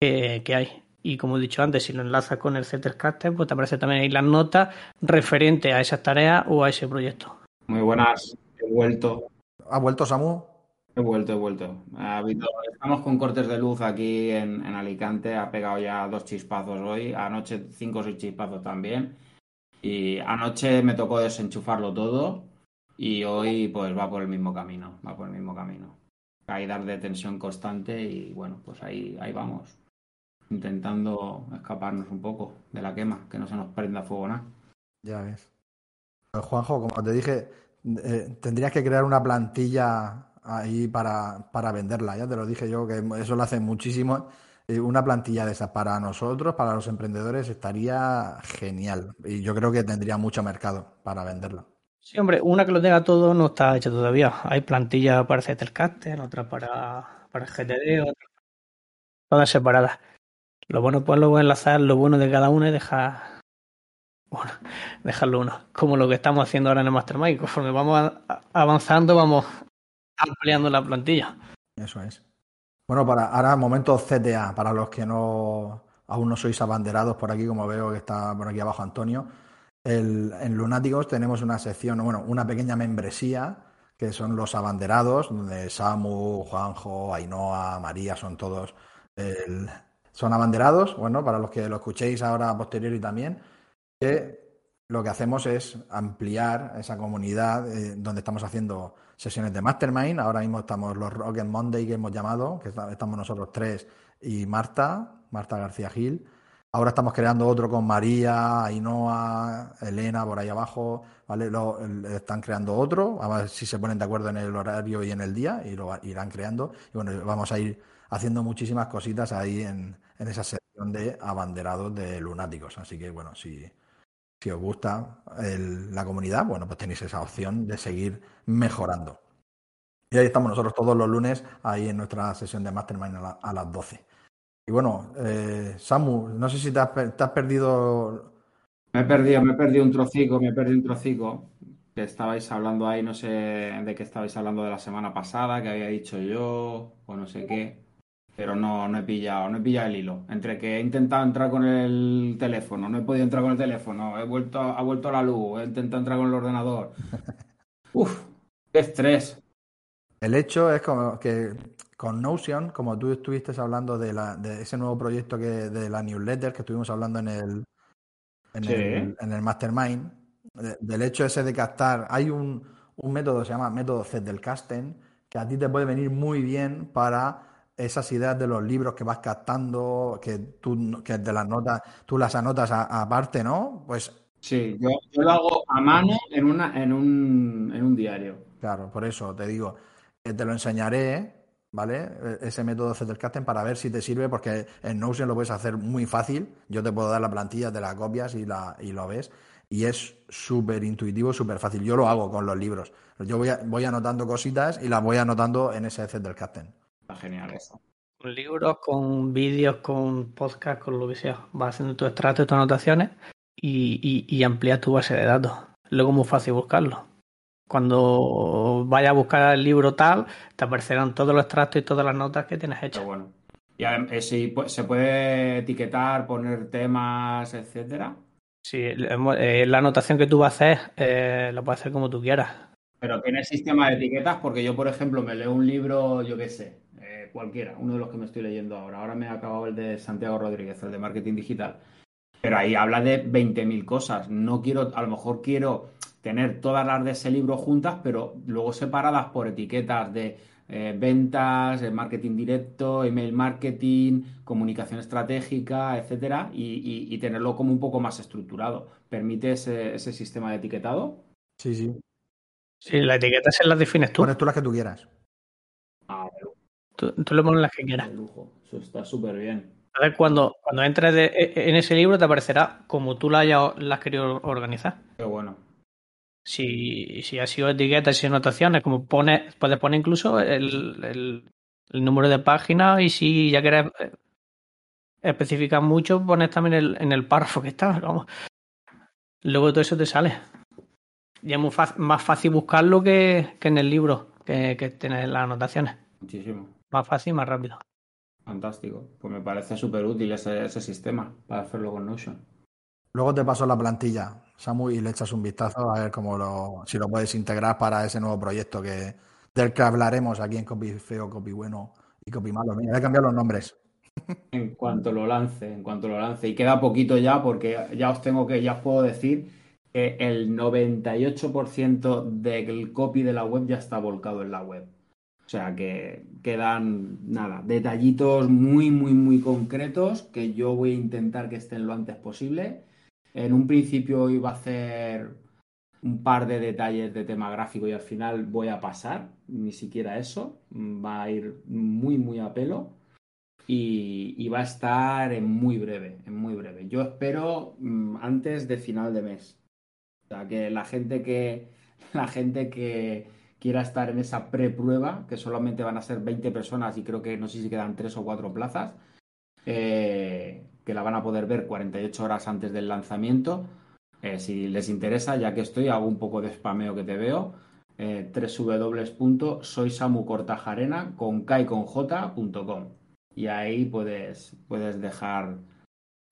que hay. Y como he dicho antes, si lo enlazas con el Zettelkasten, pues te aparece también ahí las notas referentes a esas tareas o a ese proyecto. Muy buenas, he vuelto. ¿Ha vuelto Samu? He vuelto, he vuelto. estamos con cortes de luz aquí en, Alicante, ha pegado ya dos chispazos hoy, anoche cinco o seis chispazos también. Y anoche me tocó desenchufarlo todo y hoy pues va por el mismo camino, va por el mismo camino. Caídas de tensión constante y bueno, pues ahí, ahí vamos. intentando escaparnos un poco de la quema, que no se nos prenda fuego nada. Ya ves. Juanjo, como te dije, eh, tendrías que crear una plantilla ahí para, para venderla. Ya te lo dije yo, que eso lo hacen muchísimo. Eh, una plantilla de esas para nosotros, para los emprendedores, estaría genial. Y yo creo que tendría mucho mercado para venderla. Sí, hombre, una que lo tenga todo no está hecha todavía. Hay plantillas para Zettelkasten, otra para, para GTD, otra, todas separadas. Lo bueno, pues luego enlazar lo bueno de cada una y dejar, bueno, dejarlo uno. Como lo que estamos haciendo ahora en el Mastermind. Conforme vamos avanzando, vamos ampliando la plantilla. Eso es. Bueno, para ahora momento CTA, para los que no aún no sois abanderados por aquí, como veo que está por aquí abajo Antonio. En Lunáticos tenemos una sección, bueno, una pequeña membresía que son los abanderados, donde Samu, Juanjo, Ainhoa, María son todos son abanderados, bueno, para los que lo escuchéis ahora a posteriori también, que lo que hacemos es ampliar esa comunidad eh, donde estamos haciendo sesiones de mastermind. Ahora mismo estamos los Rocket Monday que hemos llamado, que estamos nosotros tres y Marta, Marta García Gil. Ahora estamos creando otro con María, Ainhoa, Elena por ahí abajo, ¿vale? Lo, están creando otro, a ver si se ponen de acuerdo en el horario y en el día y lo irán creando. Y bueno, vamos a ir haciendo muchísimas cositas ahí en, en esa sección de abanderados de lunáticos. Así que bueno, si, si os gusta la comunidad, bueno, pues tenéis esa opción de seguir mejorando. Y ahí estamos nosotros todos los lunes, ahí en nuestra sesión de Mastermind a las 12. Y bueno, eh, Samu, no sé si te has, te has, perdido. Me he perdido, me he perdido un trocico, me he perdido un trocico. Que estabais hablando ahí, no sé de qué estabais hablando de la semana pasada, que había dicho yo, o no sé qué pero no, no he pillado, no he pillado el hilo. Entre que he intentado entrar con el teléfono, no he podido entrar con el teléfono, he vuelto, ha vuelto la luz, he intentado entrar con el ordenador. Uf, qué estrés. El hecho es como que con Notion, como tú estuviste hablando de, la, de ese nuevo proyecto que de la newsletter que estuvimos hablando en el, en, sí. el, en el Mastermind, de, del hecho ese de captar, hay un, un método se llama método Z del casting, que a ti te puede venir muy bien para esas ideas de los libros que vas captando, que tú que de las notas, tú las anotas aparte, ¿no? Pues sí, yo, yo, lo hago a mano en una, en un, en un diario. Claro, por eso te digo, eh, te lo enseñaré, ¿vale? E, ese método Zettelkasten para ver si te sirve, porque en Notion lo puedes hacer muy fácil. Yo te puedo dar la plantilla, te la copias y la, y lo ves. Y es súper intuitivo, súper fácil. Yo lo hago con los libros. Yo voy, a, voy anotando cositas y las voy anotando en ese Zettelkasten. Está genial eso. Con libros, con vídeos, con podcast, con lo que sea. Vas haciendo tu extracto y tus anotaciones y, y, y amplías tu base de datos. Luego es muy fácil buscarlo. Cuando vayas a buscar el libro tal, te aparecerán todos los extractos y todas las notas que tienes hechas. Pero bueno. Y eh, si se puede etiquetar, poner temas, etcétera. Sí, eh, la anotación que tú vas a hacer eh, la puedes hacer como tú quieras. Pero tiene sistema de etiquetas porque yo, por ejemplo, me leo un libro, yo qué sé, eh, cualquiera, uno de los que me estoy leyendo ahora. Ahora me ha acabado el de Santiago Rodríguez, el de marketing digital. Pero ahí habla de 20.000 cosas. No quiero, a lo mejor quiero tener todas las de ese libro juntas, pero luego separadas por etiquetas de eh, ventas, marketing directo, email marketing, comunicación estratégica, etcétera, y, y, y, tenerlo como un poco más estructurado. ¿Permite ese, ese sistema de etiquetado? Sí, sí. Sí, la etiqueta se las defines tú. Pones tú las que tú quieras. Ah, tú, tú le pones las que quieras. de lujo. Eso está súper bien. Entonces, cuando, cuando entres de, en ese libro, te aparecerá como tú la hayas la has querido organizar. Qué bueno. Si, si ha sido etiquetas y anotaciones, como pones, puedes poner incluso el, el, el número de página y si ya quieres especificar mucho, pones también el, en el párrafo que está. Vamos. Luego todo eso te sale. Y es muy más fácil buscarlo que, que en el libro, que, que tienes las anotaciones. Muchísimo. Más fácil y más rápido. Fantástico. Pues me parece súper útil ese, ese, sistema para hacerlo con Notion. Luego te paso la plantilla, Samu, y le echas un vistazo a ver cómo lo, si lo puedes integrar para ese nuevo proyecto que, del que hablaremos aquí en Copy Feo, Copy Bueno y Copy Malo. Mira, voy a cambiar los nombres. En cuanto lo lance, en cuanto lo lance. Y queda poquito ya porque ya os tengo que, ya os puedo decir que el 98% del copy de la web ya está volcado en la web. O sea que quedan, nada, detallitos muy, muy, muy concretos que yo voy a intentar que estén lo antes posible. En un principio iba a hacer un par de detalles de tema gráfico y al final voy a pasar, ni siquiera eso, va a ir muy, muy a pelo y, va a estar en muy breve, en muy breve. Yo espero mm, antes de final de mes. O sea, que la gente que, la gente que quiera estar en esa preprueba, que solamente van a ser 20 personas y creo que no sé si quedan 3 o 4 plazas, eh, que la van a poder ver 48 horas antes del lanzamiento. Eh, si les interesa, ya que estoy, hago un poco de spameo que te veo. Eh, www.soysamucortajarena con K y con J.com y ahí puedes, puedes dejar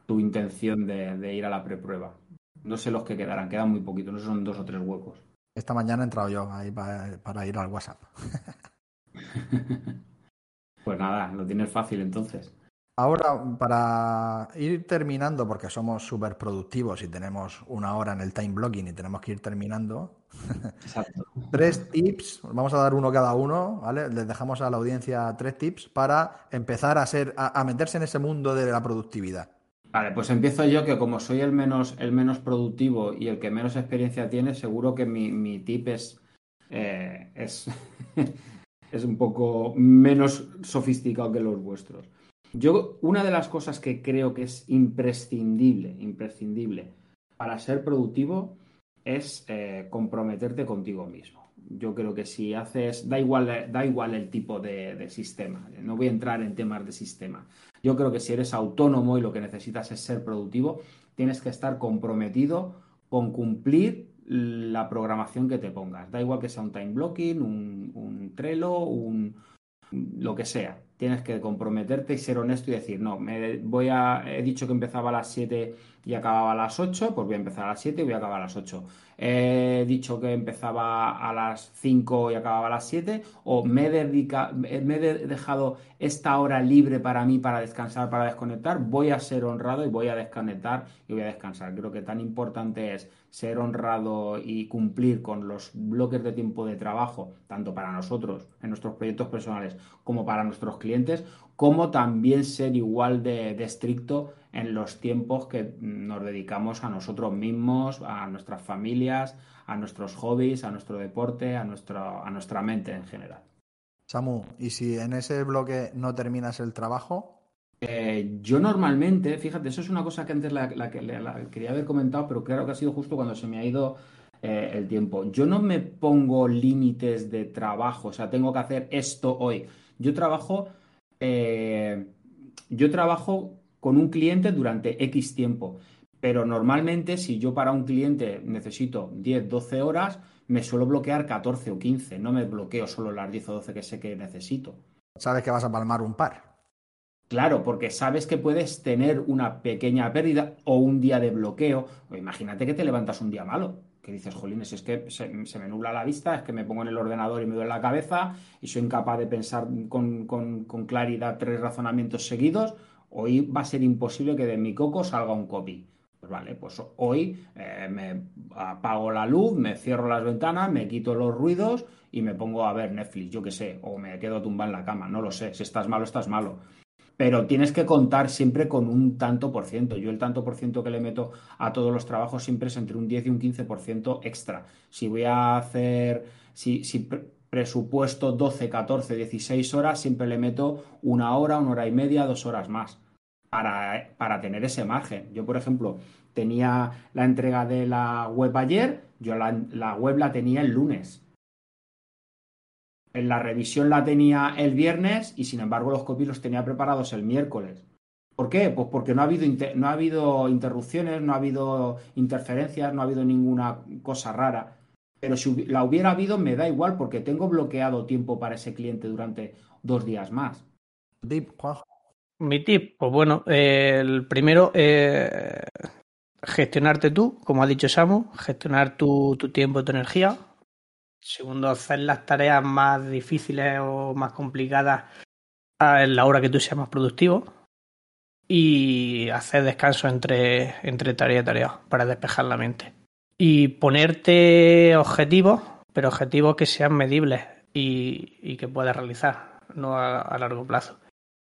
tu intención de, ir a la preprueba. No sé los que quedarán, quedan muy poquitos, no son dos o tres huecos. Esta mañana he entrado yo ahí para, ir al WhatsApp. pues nada, lo tienes fácil entonces. Ahora, para ir terminando, porque somos súper productivos y tenemos una hora en el time blocking y tenemos que ir terminando. Exacto. tres tips, vamos a dar uno cada uno, ¿vale? Les dejamos a la audiencia tres tips para empezar a ser, a, meterse en ese mundo de la productividad. Vale, pues empiezo yo, que como soy el menos, el menos productivo y el que menos experiencia tiene, seguro que mi, tip es, eh, es, un poco menos sofisticado que los vuestros. Yo, una de las cosas que creo que es imprescindible, imprescindible para ser productivo es eh, comprometerte contigo mismo. Yo creo que si haces, da igual, da igual el tipo de, sistema, no voy a entrar en temas de sistema. Yo creo que si eres autónomo y lo que necesitas es ser productivo, tienes que estar comprometido con cumplir la programación que te pongas. Da igual que sea un time blocking, un, Trello, un, lo que sea. Tienes que comprometerte y ser honesto y decir, no, me voy a, he dicho que empezaba a las 7 y acababa a las 8, pues voy a empezar a las 7 y voy a acabar a las 8. He dicho que empezaba a las 5 y acababa a las 7, o me he, me he dejado esta hora libre para mí, para descansar, para desconectar, voy a ser honrado y voy a desconectar y voy a descansar. Creo que tan importante es ser honrado y cumplir con los bloques de tiempo de trabajo, tanto para nosotros en nuestros proyectos personales como para nuestros clientes, como también ser igual de, estricto en los tiempos que nos dedicamos a nosotros mismos, a nuestras familias, a nuestros hobbies, a nuestro deporte, a, nuestro, a nuestra mente en general. Samu, ¿y si en ese bloque no terminas el trabajo? Eh, yo normalmente, fíjate, eso es una cosa que antes la, quería haber comentado, pero creo que ha sido justo cuando se me ha ido eh, el tiempo. Yo no me pongo límites de trabajo, o sea, tengo que hacer esto hoy. Yo trabajo eh, yo trabajo con un cliente durante X tiempo, pero normalmente si yo para un cliente necesito 10, 12 horas, me suelo bloquear 14 o 15, no me bloqueo solo las 10 o 12 que sé que necesito. Sabes que vas a palmar un par. Claro, porque sabes que puedes tener una pequeña pérdida o un día de bloqueo. O imagínate que te levantas un día malo que dices, jolines, es que se, me nubla la vista, es que me pongo en el ordenador y me duele la cabeza y soy incapaz de pensar con, claridad tres razonamientos seguidos, hoy va a ser imposible que de mi coco salga un copy. Pues vale, pues hoy eh, me apago la luz, me cierro las ventanas, me quito los ruidos y me pongo a ver Netflix, yo qué sé, o me quedo tumbado en la cama, no lo sé, si estás malo, estás malo pero tienes que contar siempre con un tanto por ciento. Yo el tanto por ciento que le meto a todos los trabajos siempre es entre un 10 y un 15% extra. Si voy a hacer, si, presupuesto 12, 14, 16 horas, siempre le meto una hora, una hora y media, dos horas más para, para tener ese margen. Yo, por ejemplo, tenía la entrega de la web ayer, yo la, la web la tenía el lunes la revisión la tenía el viernes y sin embargo los copies los tenía preparados el miércoles. ¿Por qué? Pues porque no ha habido, no ha habido interrupciones, no ha habido interferencias, no ha habido ninguna cosa rara. Pero si la hubiera habido, me da igual porque tengo bloqueado tiempo para ese cliente durante dos días más. Mi tip, pues bueno, el primero, eh, gestionarte tú, como ha dicho Samu, gestionar tu, tu tiempo, tu energía, Segundo, hacer las tareas más difíciles o más complicadas en la hora que tú seas más productivo. Y hacer descanso entre, entre tarea y tarea para despejar la mente. Y ponerte objetivos, pero objetivos que sean medibles. y, que puedas realizar, no a, largo plazo.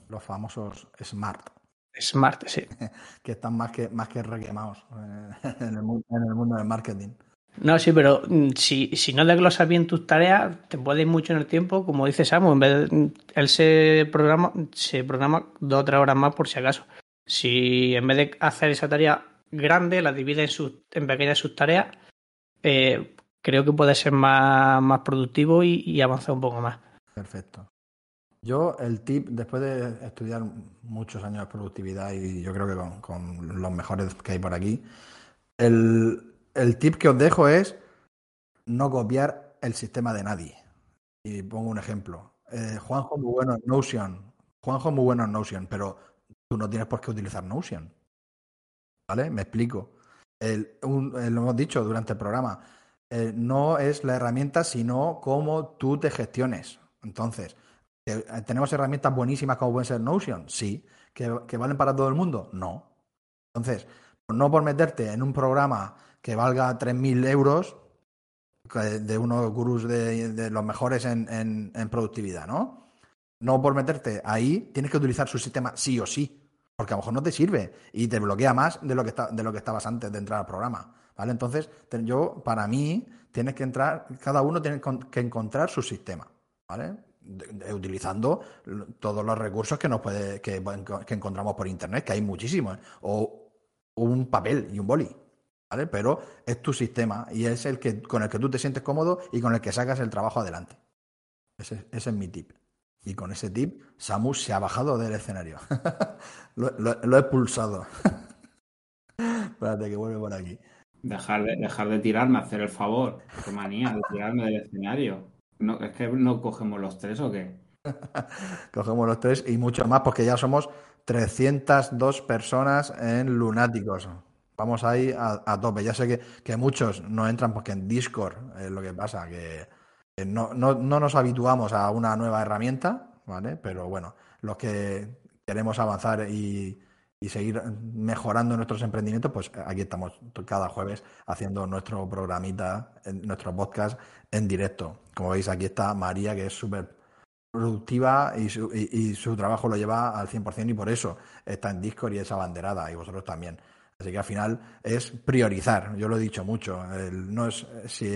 Los famosos smart. Smart, sí. que están más que, más que requemados eh, en el, mundo del marketing. No, sí, pero mm, si, si no desglosas bien tus tareas, te puedes ir mucho en el tiempo, como dice Samu, en vez de, mm, él se programa, se programa dos o tres horas más por si acaso. Si en vez de hacer esa tarea grande, la divide en, sus, en pequeñas subtareas, eh, creo que puede ser más, más productivo y, avanzar un poco más. Perfecto. Yo, el tip, después de estudiar muchos años de productividad y yo creo que con, los mejores que hay por aquí, el, tip que os dejo es no copiar el sistema de nadie. Y pongo un ejemplo. Eh, Juanjo muy bueno en Notion. Juanjo muy bueno en Notion, pero tú no tienes por qué utilizar Notion. ¿Vale? Me explico. lo hemos dicho durante el programa eh, no es la herramienta, sino cómo tú te gestiones. Entonces, eh, ¿tenemos herramientas buenísimas como pueden ser Notion? Sí. ¿Que, valen para todo el mundo? No. Entonces, no por meterte en un programa que valga 3.000 euros de unos gurús de, los mejores en, productividad, ¿no? No por meterte ahí, tienes que utilizar su sistema sí o sí, porque a lo mejor no te sirve y te bloquea más de lo que, de lo que estabas antes de entrar al programa. ¿Vale? Entonces, yo, para mí, tienes que entrar, cada uno tiene que encontrar su sistema, ¿vale? utilizando todos los recursos que nos puede, que, encontramos por internet, que hay muchísimos, ¿eh? o un papel y un boli, ¿vale? Pero es tu sistema y es el que con el que tú te sientes cómodo y con el que sacas el trabajo adelante. Ese, es mi tip. Y con ese tip, Samus se ha bajado del escenario. lo, lo, he expulsado. Espérate que vuelve por aquí. Dejar de, dejar de tirarme, hacer el favor. Qué manía de tirarme del escenario. No, ¿Es que no cogemos los tres o qué? cogemos los tres y mucho más porque ya somos 302 personas en Lunáticos. Vamos ahí a, tope. Ya sé que, que, muchos no entran porque en Discord es lo que pasa, que, no, no, no nos habituamos a una nueva herramienta, ¿vale? Pero bueno, los que queremos avanzar y, y seguir mejorando nuestros emprendimientos, pues aquí estamos cada jueves haciendo nuestro programita, nuestro podcast en directo. Como veis, aquí está María, que es súper productiva y su, y, su, trabajo lo lleva al 100% y por eso está en Discord y es abanderada y vosotros también. Así que al final es priorizar, yo lo he dicho mucho, no es si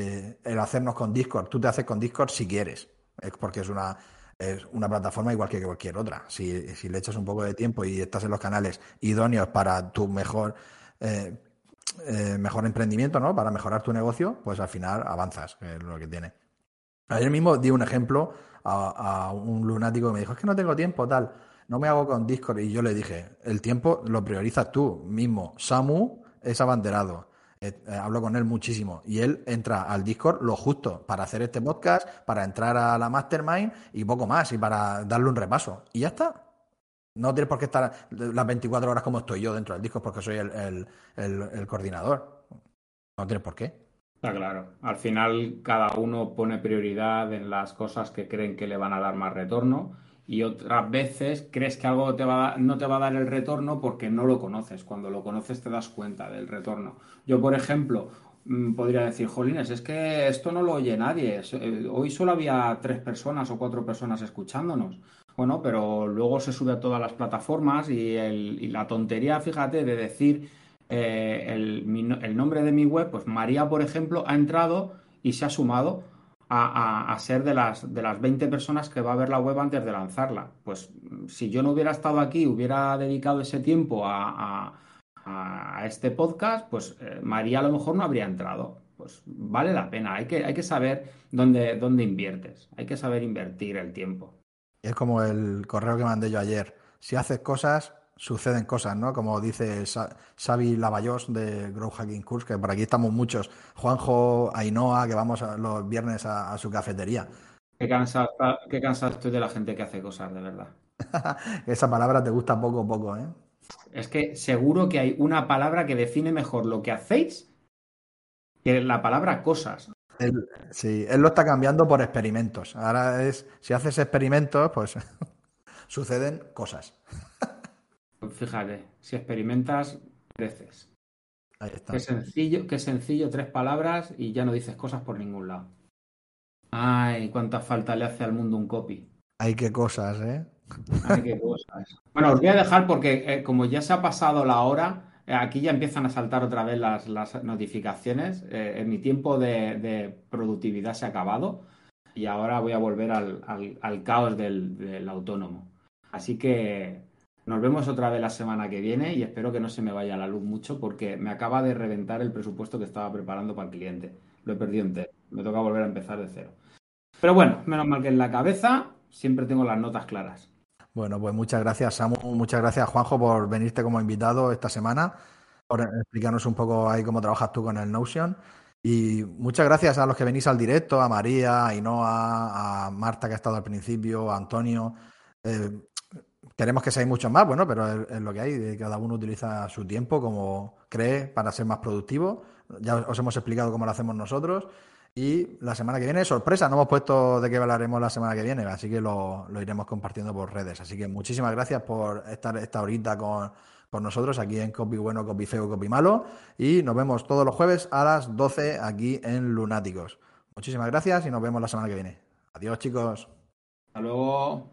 el hacernos con Discord, tú te haces con Discord si quieres, es porque es una es una plataforma igual que cualquier otra. Si, si, le echas un poco de tiempo y estás en los canales idóneos para tu mejor, eh, eh, mejor emprendimiento, ¿no? Para mejorar tu negocio, pues al final avanzas, es lo que tiene. Ayer mismo di un ejemplo a, a, un lunático que me dijo, es que no tengo tiempo, tal, no me hago con Discord. Y yo le dije, el tiempo lo priorizas tú mismo. Samu es abanderado. Eh, eh, hablo con él muchísimo y él entra al Discord lo justo para hacer este podcast, para entrar a la Mastermind y poco más y para darle un repaso. Y ya está. No tienes por qué estar las 24 horas como estoy yo dentro del Discord porque soy el, el coordinador. No tienes por qué. Está claro. Al final cada uno pone prioridad en las cosas que creen que le van a dar más retorno y otras veces crees que algo te va no te va a dar el retorno porque no lo conoces. Cuando lo conoces te das cuenta del retorno. Yo, por ejemplo, mm, podría decir, Jolines, es que esto no lo oye nadie. Eh, hoy solo había tres personas o cuatro personas escuchándonos. Bueno, pero luego se sube a todas las plataformas y, la tontería, fíjate, de decir eh, el, el nombre de mi web, pues María, por ejemplo, ha entrado y se ha sumado a, ser de las, de las 20 personas que va a ver la web antes de lanzarla. Pues si yo no hubiera estado aquí, hubiera dedicado ese tiempo a, este podcast, pues eh, María a lo mejor no habría entrado. Pues vale la pena, hay que, hay que saber dónde, dónde inviertes, hay que saber invertir el tiempo. Es como el correo que mandé yo ayer. Si haces cosas, suceden cosas, ¿no? Como dice Xavi Lavallós de Grow Hacking Course, que por aquí estamos muchos. Juanjo Ainhoa, que vamos los viernes a, su cafetería. Qué cansado, qué cansado estoy de la gente que hace cosas, de verdad. Esa palabra te gusta poco a poco, ¿eh? Es que seguro que hay una palabra que define mejor lo que hacéis que la palabra cosas. sí, él lo está cambiando por experimentos. Ahora es, si haces experimentos, pues suceden cosas. Fíjate, si experimentas, creces. Ahí está. Qué sencillo, qué sencillo, tres palabras y ya no dices cosas por ningún lado. Ay, cuánta falta le hace al mundo un copy. Ay, qué cosas, ¿eh? Ay, qué cosas. Bueno, os voy a dejar porque eh, como ya se ha pasado la hora, eh, aquí ya empiezan a saltar otra vez las, las notificaciones. Eh, en mi tiempo de, de productividad se ha acabado y ahora voy a volver al, al- al caos del, del autónomo. Así que nos vemos otra vez la semana que viene y espero que no se me vaya la luz mucho porque me acaba de reventar el presupuesto que estaba preparando para el cliente. Lo he perdido entero. Me toca volver a empezar de cero. Pero bueno, menos mal que en la cabeza siempre tengo las notas claras. Bueno, pues muchas gracias, Samu. Muchas gracias, Juanjo, por venirte como invitado esta semana, por explicarnos un poco ahí cómo trabajas tú con el Notion. Y muchas gracias a los que venís al directo, a María, a Ainhoa, a Marta, que ha estado al principio, a Antonio. Eh, queremos que seáis muchos más, bueno, pero es, lo que hay. Cada uno utiliza su tiempo como cree para ser más productivo. Ya os hemos explicado cómo lo hacemos nosotros. Y la semana que viene, sorpresa, no hemos puesto de qué hablaremos la semana que viene, así que lo, lo iremos compartiendo por redes. Así que muchísimas gracias por estar esta horita con, con nosotros aquí en Copy Bueno, Copy Feo, Copy Malo. Y nos vemos todos los jueves a las 12 aquí en Lunáticos. Muchísimas gracias y nos vemos la semana que viene. Adiós, chicos. Hasta luego.